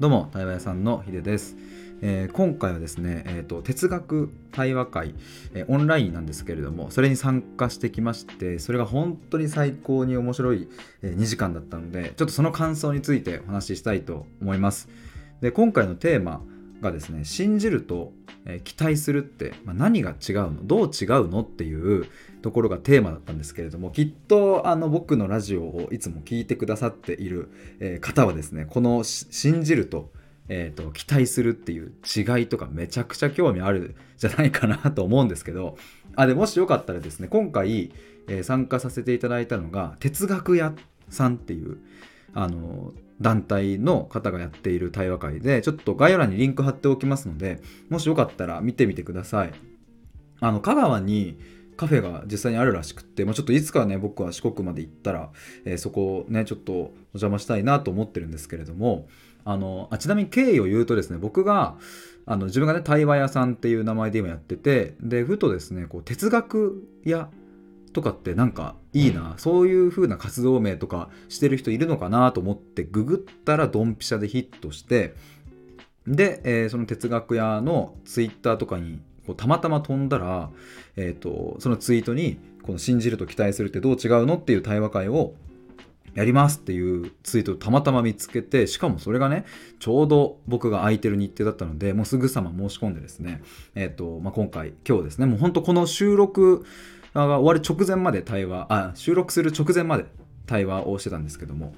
どうも対話屋さんのヒデです、えー今回はですね、えーと哲学対話会、えーオンラインなんですけれどもそれに参加してきましてそれが本当に最高に面白い、え2時間だったのでちょっとその感想についてお話ししたいと思います。で今回のテーマがですね信じると、え期待するって、まあ何が違うの？どう違うの？っていうところがテーマだったんですけれどもきっとあの僕のラジオをいつも聞いてくださっている、え方はですねこの信じると,、えーと期待するっていう違いとかめちゃくちゃ興味あるじゃないかなと思うんですけどあでもしよかったらですね今回、えー参加させていただいたのが哲学屋さんっていうあの団体の方がやっている対話会でちょっと概要欄にリンク貼っておきますのでもしよかったら見てみてください。あの香川にカフェが実際にあるらしくって、まあ、ちょっといつかね僕は四国まで行ったら、えーそこをねちょっとお邪魔したいなと思ってるんですけれどもあのあちなみに経緯を言うとですね僕があの自分がね対話屋さんっていう名前で今やっててでふとですねこう哲学屋とかってなんかいいな、そういう風な活動名とかしてる人いるのかなと思ってググったらドンピシャでヒットしてで、えーその哲学屋のツイッターとかにこうたまたま飛んだら、えー、とそのツイートにこの信じると期待するってどう違うのっていう対話会をやりますっていうツイートをたまたま見つけてしかもそれがねちょうど僕が空いてる日程だったのでもうすぐさま申し込んでですね、えーとまあ、今回今日ですねもうほんとこの収録が終わる直前まで対話あ収録する直前まで対話をしてたんですけども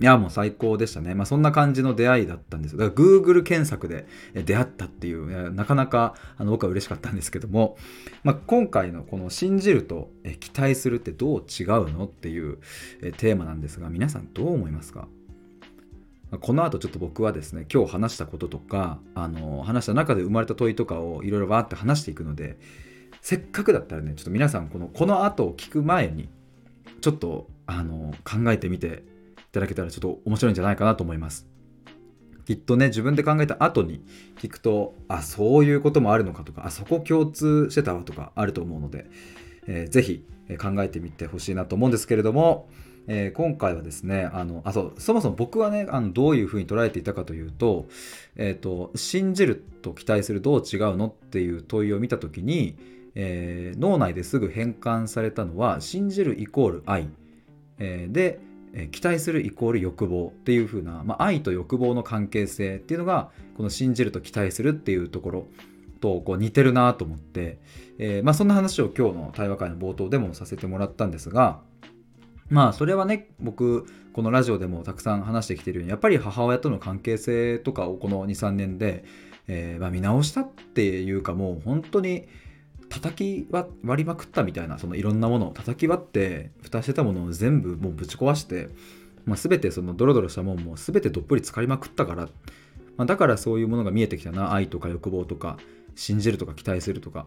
いやもう最高でしたね。まあそんな感じの出会いだったんですよ。だから Google 検索で出会ったっていう、なかなかあの僕は嬉しかったんですけども、まあ、今回のこの信じると期待するってどう違うのっていうテーマなんですが、皆さんどう思いますか？この後ちょっと僕はですね、今日話したこととか、あの話した中で生まれた問いとかをいろいろわーって話していくので、せっかくだったらね、ちょっと皆さんこのこの後を聞く前に、ちょっとあの考えてみていただけたらちょっと面白いんじゃないかなと思います。きっとね自分で考えた後に聞くとあそういうこともあるのかとかあそこ共通してたわとかあると思うので、えーぜひ考えてみてほしいなと思うんですけれども、えー今回はですねあのあそうそもそも僕はねあのどういうふうに捉えていたかというと,、えー、と信じると期待するどう違うのっていう問いを見た時に、えー脳内ですぐ変換されたのは信じるイコール愛、えーで期待するイコール欲望っていう風な、まあ、愛と欲望の関係性っていうのがこの信じると期待するっていうところとこう似てるなと思って、えーまあ、そんな話を今日の対話会の冒頭でもさせてもらったんですがまあそれはね僕このラジオでもたくさん話してきてるようにやっぱり母親との関係性とかをこの23年で、えーま、見直したっていうかもう本当に叩き割りまくったみたいなそのいろんなものを叩き割って蓋してたものを全部もうぶち壊して、まあ、全てそのドロドロしたもんも全てどっぷり浸かりまくったから、まあ、だからそういうものが見えてきたな愛とか欲望とか信じるとか期待するとか。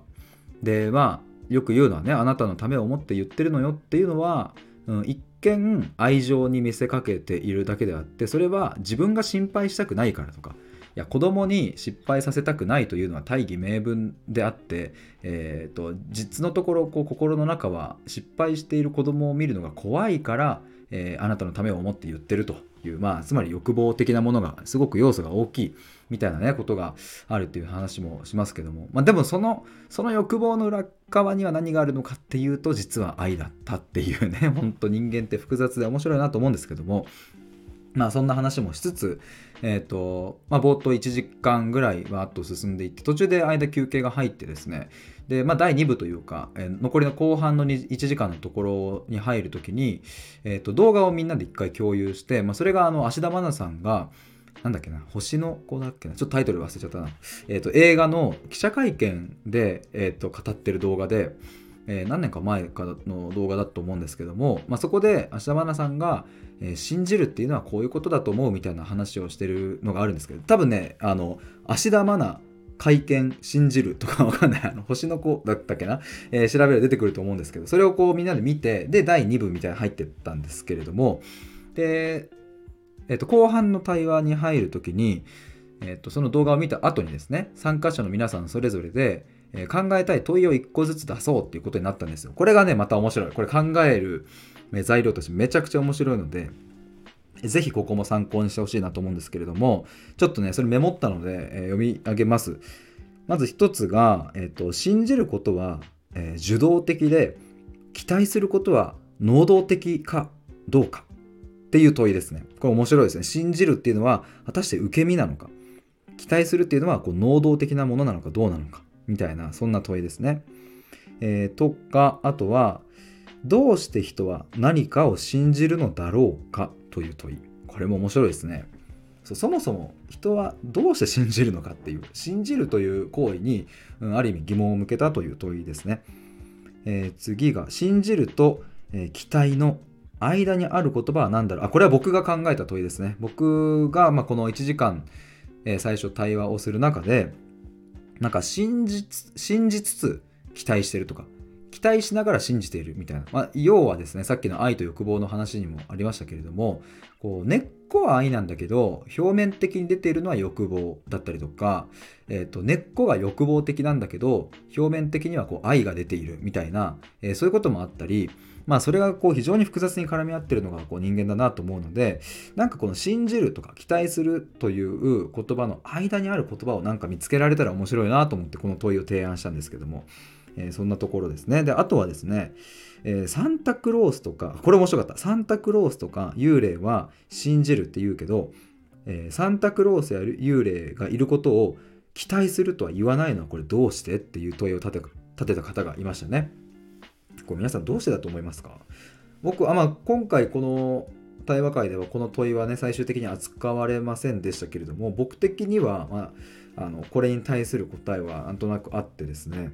でまあよく言うのはねあなたのためを思って言ってるのよっていうのは、うん、一見愛情に見せかけているだけであってそれは自分が心配したくないからとかいや子供に失敗させたくないというのは大義名分であって、えー、と実のところこう心の中は失敗している子供を見るのが怖いから、えーあなたのためを思って言ってるという、まあ、つまり欲望的なものがすごく要素が大きいみたいなねことがあるっていう話もしますけども、まあ、でもそのその欲望の裏側には何があるのかっていうと実は愛だったっていうね 本当人間って複雑で面白いなと思うんですけども。まあそんな話もしつつ、えっ、と、まあ冒頭1時間ぐらいわーっと進んでいって、途中で間休憩が入ってですね、で、まあ第2部というか、えー残りの後半の1時間のところに入るときに、えっ、と、動画をみんなで一回共有して、まあそれがあの、芦田愛菜さんが、なんだっけな、星の子だっけな、ちょっとタイトル忘れちゃったな。えっ、と、映画の記者会見で、えっ、と、語ってる動画で、えー何年か前かの動画だと思うんですけども、まあ、そこで芦田愛菜さんが、えー信じるっていうのはこういうことだと思うみたいな話をしてるのがあるんですけど多分ねあの芦田愛菜会見信じるとかわかんない。あの星の子だったっけな、えー調べれば出てくると思うんですけどそれをこうみんなで見てで第2部みたいなの入ってったんですけれどもで、えーと後半の対話に入る時に、えーとその動画を見た後にですね参加者の皆さんそれぞれでえ考えたい問いを1個ずつ出そうっていうことになったんですよ。これがね、また面白い。これ考える材料としてめちゃくちゃ面白いので、ぜひここも参考にしてほしいなと思うんですけれども、ちょっとね、それメモったので、え、読み上げます。まず一つが、えーと、信じることは、えー、受動的で、期待することは能動的かどうかっていう問いですね。これ面白いですね。信じるっていうのは、果たして受け身なのか、期待するっていうのはこう能動的なものなのかどうなのか、みたいな、そんな問いですね。えー、とか、あとは、どうして人は何かを信じるのだろうかという問い。これも面白いですね。そもそも人はどうして信じるのかっていう信じるという行為に、うん、ある意味疑問を向けたという問いですね。えー、次が信じると、えー、期待の間にある言葉は何だろうあこれは僕が考えた問いですね。僕が、まあ、この1時間、えー、最初対話をする中でなんか信じつ信じつつ期待してるとか期待しながら信じているみたいな、まあ、要はですねさっきの愛と欲望の話にもありましたけれどもこう根っこは愛なんだけど表面的に出ているのは欲望だったりとか、えーと、根っこが欲望的なんだけど表面的にはこう愛が出ているみたいな、えー、そういうこともあったりまあそれがこう非常に複雑に絡み合ってるのがこう人間だなと思うのでなんかこの信じるとか期待するという言葉の間にある言葉をなんか見つけられたら面白いなと思ってこの問いを提案したんですけどもえー、そんなところですね。で、あとはですね、えー、サンタクロースとか、これ面白かった。サンタクロースとか幽霊は信じるって言うけど、えー、サンタクロースや幽霊がいることを期待するとは言わないのはこれどうしてっていう問いを立て立てた方がいましたね。これ皆さんどうしてだと思いますか？僕あ、まあ、今回この対話会ではこの問いはね最終的に扱われませんでしたけれども僕的には、まあ、あのこれに対する答えはなんとなくあってですね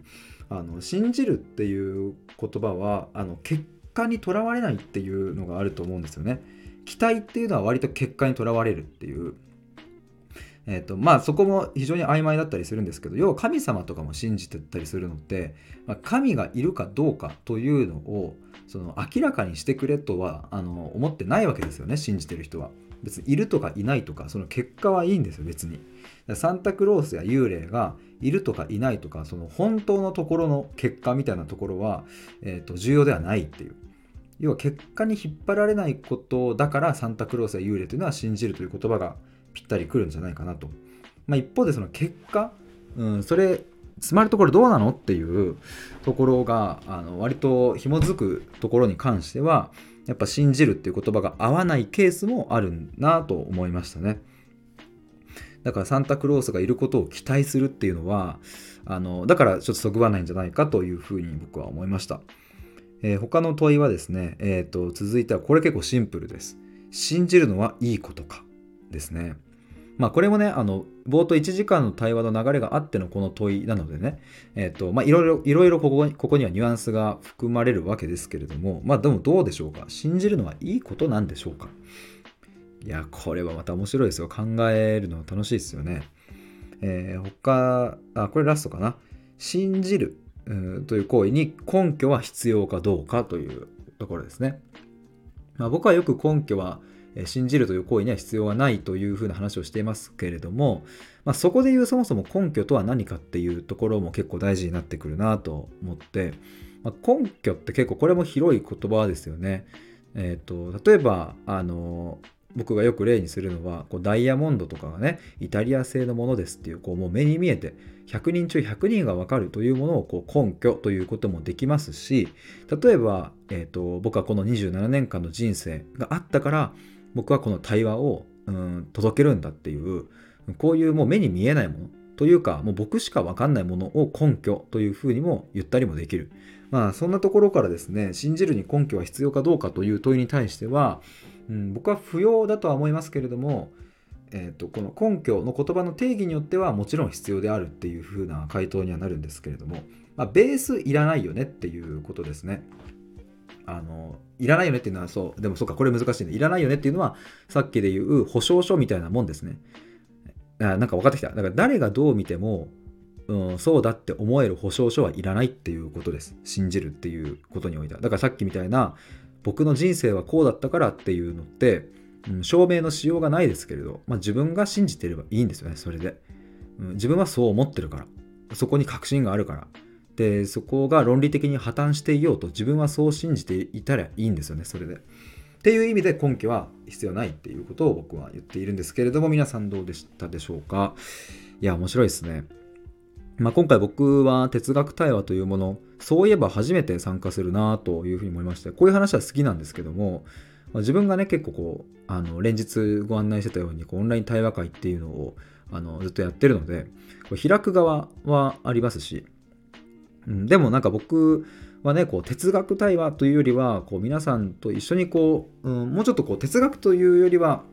あの信じるっていう言葉はあの結果にとらわれないっていうのがあると思うんですよね。期待っていうのは割と結果にとらわれるっていう。えーとまあ、そこも非常に曖昧だったりするんですけど要は神様とかも信じてたりするのって、まあ、神がいるかどうかというのをその明らかにしてくれとはあの思ってないわけですよね信じてる人は。別にいるとかいないとかその結果はいいんですよ別に。サンタクロースや幽霊がいるとかいないとかその本当のところの結果みたいなところは、えーと、重要ではないっていう要は結果に引っ張られないことだからサンタクロースや幽霊というのは信じるという言葉がぴったりくるんじゃないかなと、まあ、一方でその結果、うん、それつまるところどうなのっていうところがあの割と紐づくところに関してはやっぱ信じるっていう言葉が合わないケースもあるなと思いましたね。だからサンタクロースがいることを期待するっていうのはあのだからちょっとそぐわないんじゃないかというふうに僕は思いました、えー、他の問いはですね、えーと、続いてはこれ結構シンプルです。信じるのはいいことかですね。まあこれもねあの冒頭1時間の対話の流れがあってのこの問いなのでねえっ、ー、とまあいろいろいろいろここここにはニュアンスが含まれるわけですけれどもまあでもどうでしょうか？信じるのはいいことなんでしょうか？いや、これはまた面白いですよ。考えるの楽しいですよね。えー、他、あ、これラストかな？信じるという行為に根拠は必要かどうかというところですね。まあ、僕はよく根拠は信じるという行為には必要がないというふうな話をしていますけれども、まあ、そこで言うそもそも根拠とは何かっていうところも結構大事になってくるなと思って、まあ、根拠って結構これも広い言葉ですよね。えーと、例えばあの僕がよく例にするのはこうダイヤモンドとかがねイタリア製のものですっていうこうもう目に見えて100人中100人が分かるというものをこう根拠ということもできますし例えば、えーと、僕はこの27年間の人生があったから僕はこの対話をうん届けるんだっていうこういうもう目に見えないものというかもう僕しか分かんないものを根拠というふうにも言ったりもできるまあそんなところからですね信じるに根拠は必要かどうかという問いに対してはうん、僕は不要だとは思いますけれども、えーと、この根拠の言葉の定義によってはもちろん必要であるっていう風な回答にはなるんですけれども、まあ、ベースいらないよねっていうことですね。あのいらないよねっていうのはそうでもそうかこれ難しいね。いらないよねっていうのはさっきで言う保証書みたいなもんですね。あなんか分かってきた。だから誰がどう見ても、うん、そうだって思える保証書はいらないっていうことです。信じるっていうことにおいては。だからさっきみたいな僕の人生はこうだったからっていうのって、うん、証明のしようがないですけれど、まあ、自分が信じてればいいんですよねそれで、うん、自分はそう思ってるから。そこに確信があるから。でそこが論理的に破綻していようと自分はそう信じていたらいいんですよねそれでっていう意味で根拠は必要ないっていうことを僕は言っているんですけれども皆さんどうでしたでしょうか？いや面白いですね。まあ、今回僕は哲学対話というものそういえば初めて参加するなというふうに思いましてこういう話は好きなんですけども、自分がね結構こうあの連日ご案内してたようにこうオンライン対話会っていうのをあのずっとやってるのでこう開く側はありますし、うん、でもなんか僕はねこう哲学対話というよりはこう皆さんと一緒にこう、うん、もうちょっとこう哲学というよりは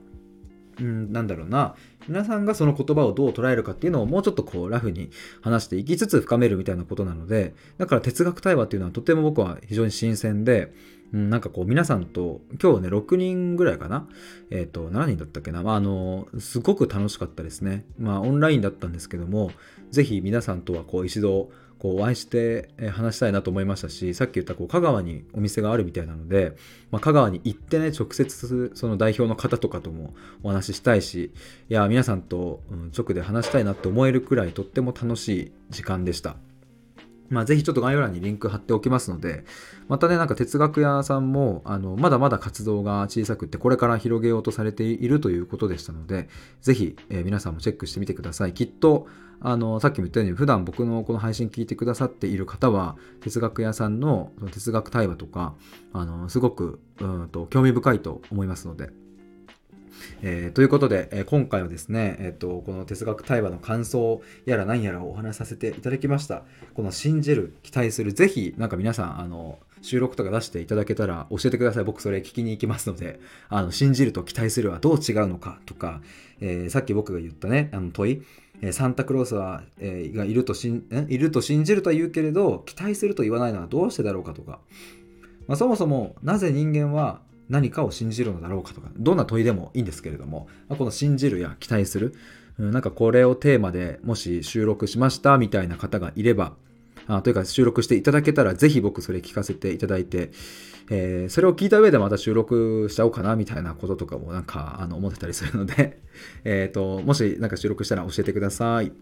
うん、なんだろうな。皆さんがその言葉をどう捉えるかっていうのをもうちょっとこうラフに話していきつつ深めるみたいなことなのでだから哲学対話っていうのはとても僕は非常に新鮮で、うん、なんかこう皆さんと今日ね6人ぐらいかな。えっ、ー、と7人だったっけな、まあ、あのすごく楽しかったですね。まあオンラインだったんですけども是非皆さんとはこう一度こうお会いして話したいなと思いましたしさっき言ったこう香川にお店があるみたいなので、まあ、香川に行ってね直接その代表の方とかともお話ししたいしいや皆さんと直で話したいなって思えるくらいとっても楽しい時間でした。まあ、ぜひちょっと概要欄にリンク貼っておきますので、またね、なんか哲学屋さんも、あの、まだまだ活動が小さくって、これから広げようとされているということでしたので、ぜひ、えー、皆さんもチェックしてみてください。きっと、あの、さっきも言ったように、普段僕のこの配信聞いてくださっている方は、哲学屋さんの哲学対話とか、あの、すごく、うんと、興味深いと思いますので、えー、ということで、えー、今回はですね、えーと、この哲学対話の感想やら何やらをお話しさせていただきました。この信じる、期待する、ぜひ、なんか皆さん、あの、収録とか出していただけたら教えてください。僕それ聞きに行きますので、あの、信じると期待するはどう違うのかとか、えー、さっき僕が言ったね、あの問い、えサンタクロースは、えー、がいるとしんいると信じるとは言うけれど、期待すると言わないのはどうしてだろうかとか、まあ、そもそもなぜ人間は何かを信じるのだろうかとか、どんな問いでもいいんですけれども、ま、この信じるや期待する、うん、なんかこれをテーマでもし収録しましたみたいな方がいれば、あというか収録していただけたら、ぜひ僕それ聞かせていただいて、えー、それを聞いた上でまた収録しちゃおうかなみたいなこととかもなんかあの思ってたりするので えっと、もしなんか収録したら教えてください。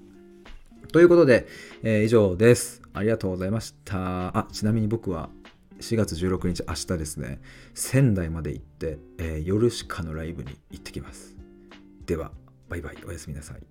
ということで、えー、以上です。ありがとうございました。あ、ちなみに僕は4月16日明日ですね仙台まで行って、えー、夜しかのライブに行ってきます。ではバイバイ。おやすみなさい。